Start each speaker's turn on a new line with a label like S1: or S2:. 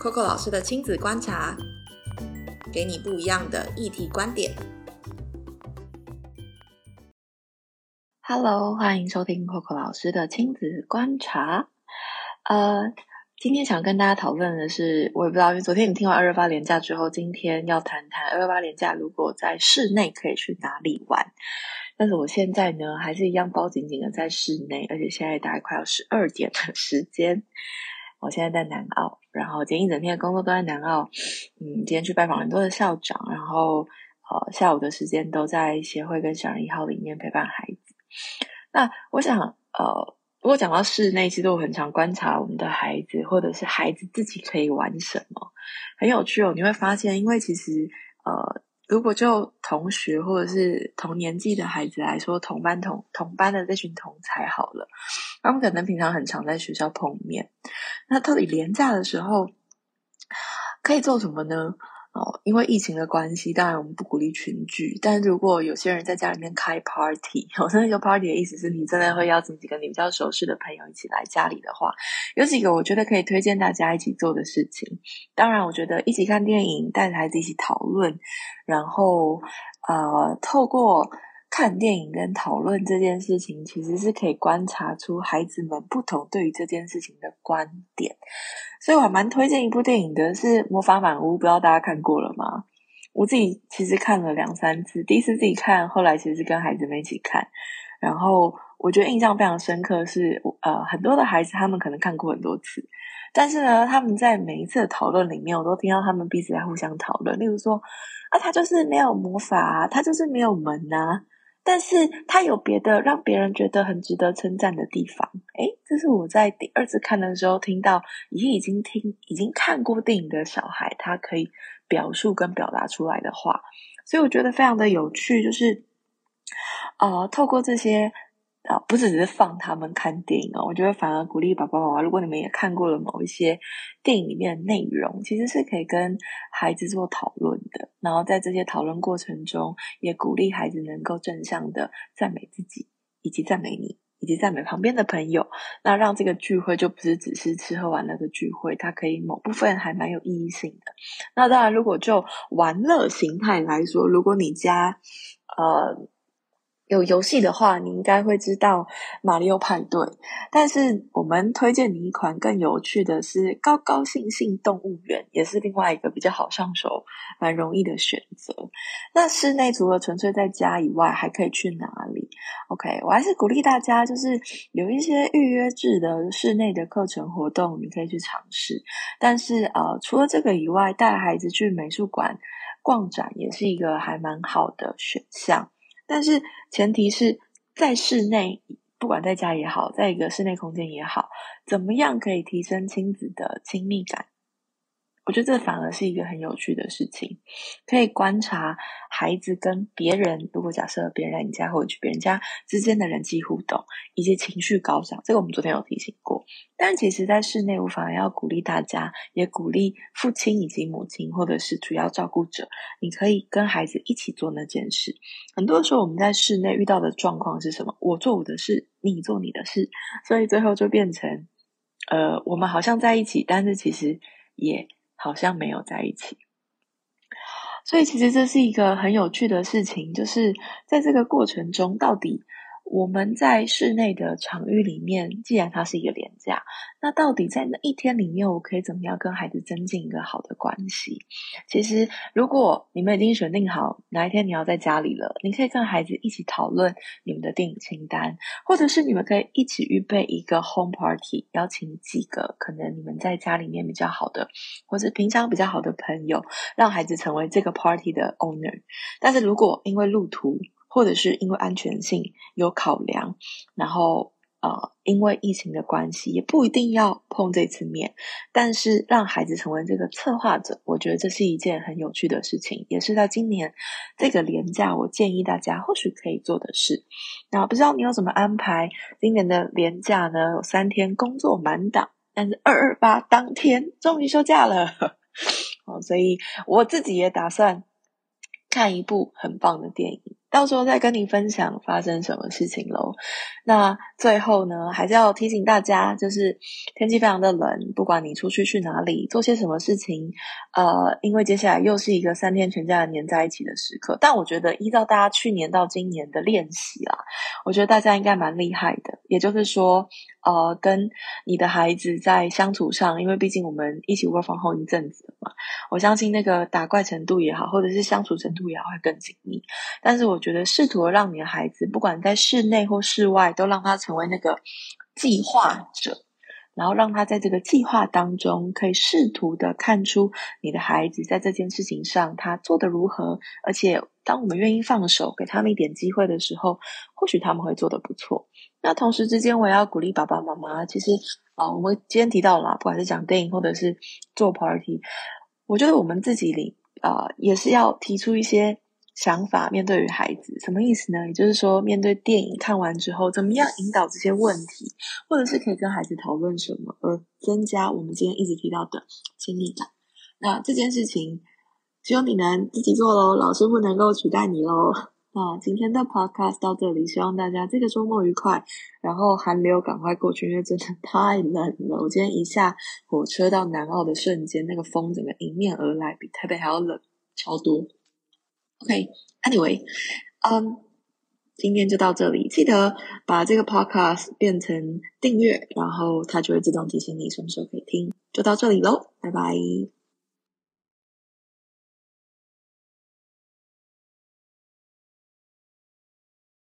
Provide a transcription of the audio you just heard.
S1: Coco 老师的亲子观察，给你不一样的议题观点。Hello，欢迎收听 Coco 老师的亲子观察。呃，今天想跟大家讨论的是，我也不知道，因为昨天你听完二二八连假之后，今天要谈谈二二八连假如果在室内可以去哪里玩。但是我现在呢，还是一样包紧紧的在室内，而且现在大概快要十二点的时间。我现在在南澳，然后今天一整天的工作都在南澳。嗯，今天去拜访很多的校长，然后呃下午的时间都在协会跟小人一号里面陪伴孩子。那我想呃，如果讲到室内，其实我很常观察我们的孩子，或者是孩子自己可以玩什么，很有趣哦。你会发现，因为其实呃。如果就同学或者是同年纪的孩子来说，同班同同班的这群同才好了，他们可能平常很常在学校碰面，那到底廉价的时候可以做什么呢？哦，因为疫情的关系，当然我们不鼓励群聚。但如果有些人在家里面开 party，我说那个 party 的意思是你真的会邀请几个你比较熟识的朋友一起来家里的话，有几个我觉得可以推荐大家一起做的事情。当然，我觉得一起看电影，带着孩子一起讨论，然后呃，透过。看电影跟讨论这件事情，其实是可以观察出孩子们不同对于这件事情的观点。所以我还蛮推荐一部电影的，是《魔法满屋》，不知道大家看过了吗？我自己其实看了两三次，第一次自己看，后来其实跟孩子们一起看。然后我觉得印象非常深刻是，呃，很多的孩子他们可能看过很多次，但是呢，他们在每一次的讨论里面，我都听到他们彼此在互相讨论。例如说，啊，他就是没有魔法，他就是没有门呐。但是他有别的让别人觉得很值得称赞的地方，诶，这是我在第二次看的时候听到，已经已经听已经看过电影的小孩，他可以表述跟表达出来的话，所以我觉得非常的有趣，就是，呃，透过这些。啊，不是只是放他们看电影哦，我觉得反而鼓励爸爸妈妈，如果你们也看过了某一些电影里面的内容，其实是可以跟孩子做讨论的。然后在这些讨论过程中，也鼓励孩子能够正向的赞美自己，以及赞美你，以及赞美旁边的朋友。那让这个聚会就不是只是吃喝玩乐的聚会，它可以某部分还蛮有意义性的。那当然，如果就玩乐形态来说，如果你家呃。有游戏的话，你应该会知道马里奥派对。但是我们推荐你一款更有趣的是高高兴兴动物园，也是另外一个比较好上手、蛮容易的选择。那室内除了纯粹在家以外，还可以去哪里？OK，我还是鼓励大家，就是有一些预约制的室内的课程活动，你可以去尝试。但是呃，除了这个以外，带孩子去美术馆逛展也是一个还蛮好的选项。但是前提是在室内，不管在家也好，在一个室内空间也好，怎么样可以提升亲子的亲密感？我觉得这反而是一个很有趣的事情，可以观察孩子跟别人，如果假设别人来你家或者去别人家之间的人际互动，以及情绪高涨，这个我们昨天有提醒过。但其实，在室内，我反而要鼓励大家，也鼓励父亲以及母亲，或者是主要照顾者，你可以跟孩子一起做那件事。很多时候，我们在室内遇到的状况是什么？我做我的事，你做你的事，所以最后就变成，呃，我们好像在一起，但是其实也。好像没有在一起，所以其实这是一个很有趣的事情，就是在这个过程中，到底。我们在室内的场域里面，既然它是一个廉价，那到底在那一天里面，我可以怎么样跟孩子增进一个好的关系？其实，如果你们已经选定好哪一天你要在家里了，你可以跟孩子一起讨论你们的电影清单，或者是你们可以一起预备一个 home party，邀请几个可能你们在家里面比较好的，或者平常比较好的朋友，让孩子成为这个 party 的 owner。但是如果因为路途，或者是因为安全性有考量，然后呃，因为疫情的关系，也不一定要碰这次面。但是让孩子成为这个策划者，我觉得这是一件很有趣的事情，也是在今年这个年假，我建议大家或许可以做的事。那不知道你有什么安排？今年的年假呢，有三天工作满档，但是二二八当天终于休假了，哦，所以我自己也打算看一部很棒的电影。到时候再跟你分享发生什么事情喽。那最后呢，还是要提醒大家，就是天气非常的冷，不管你出去去哪里，做些什么事情，呃，因为接下来又是一个三天全家人黏在一起的时刻。但我觉得，依照大家去年到今年的练习啦，我觉得大家应该蛮厉害的。也就是说，呃，跟你的孩子在相处上，因为毕竟我们一起 work from home 一阵子嘛，我相信那个打怪程度也好，或者是相处程度也，会更紧密。但是我觉得，试图让你的孩子，不管在室内或室外，都让他成为那个计划者，然后让他在这个计划当中，可以试图的看出你的孩子在这件事情上他做的如何。而且，当我们愿意放手，给他们一点机会的时候，或许他们会做的不错。那同时之间，我也要鼓励爸爸妈妈。其实啊，我们今天提到了，不管是讲电影或者是做 party，我觉得我们自己里啊，也是要提出一些。想法面对于孩子什么意思呢？也就是说，面对电影看完之后，怎么样引导这些问题，或者是可以跟孩子讨论什么，而增加我们今天一直提到的亲密感。那这件事情只有你能自己做喽，老师不能够取代你喽。那今天的 podcast 到这里，希望大家这个周末愉快，然后寒流赶快过去，因为真的太冷了。我今天一下火车到南澳的瞬间，那个风整个迎面而来，比台北还要冷超多。OK，Anyway，嗯，今天就到这里。记得把这个 Podcast 变成订阅，然后它就会自动提醒你什么时候可以听。就到这里喽，拜拜。